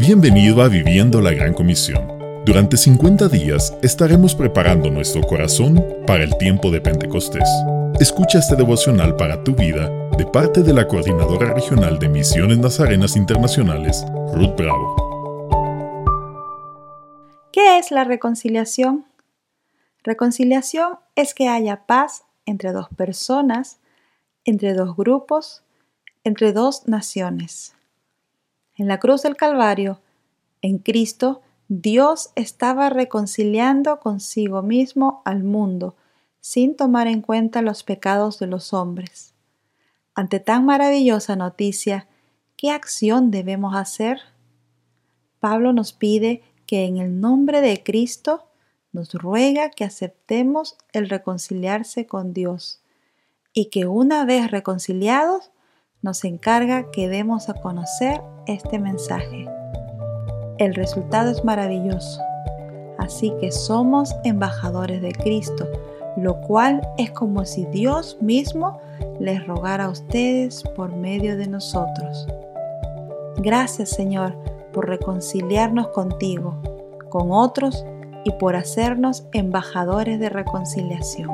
Bienvenido a Viviendo la Gran Comisión. Durante 50 días estaremos preparando nuestro corazón para el tiempo de Pentecostés. Escucha este devocional para tu vida de parte de la Coordinadora Regional de Misiones Nazarenas Internacionales, Ruth Bravo. ¿Qué es la reconciliación? Reconciliación es que haya paz entre dos personas, entre dos grupos, entre dos naciones. En la cruz del Calvario, en Cristo, Dios estaba reconciliando consigo mismo al mundo, sin tomar en cuenta los pecados de los hombres. Ante tan maravillosa noticia, ¿qué acción debemos hacer? Pablo nos pide que en el nombre de Cristo nos ruega que aceptemos el reconciliarse con Dios y que una vez reconciliados nos encarga que demos a conocer este mensaje. El resultado es maravilloso, así que somos embajadores de Cristo, lo cual es como si Dios mismo les rogara a ustedes por medio de nosotros. Gracias Señor por reconciliarnos contigo, con otros y por hacernos embajadores de reconciliación.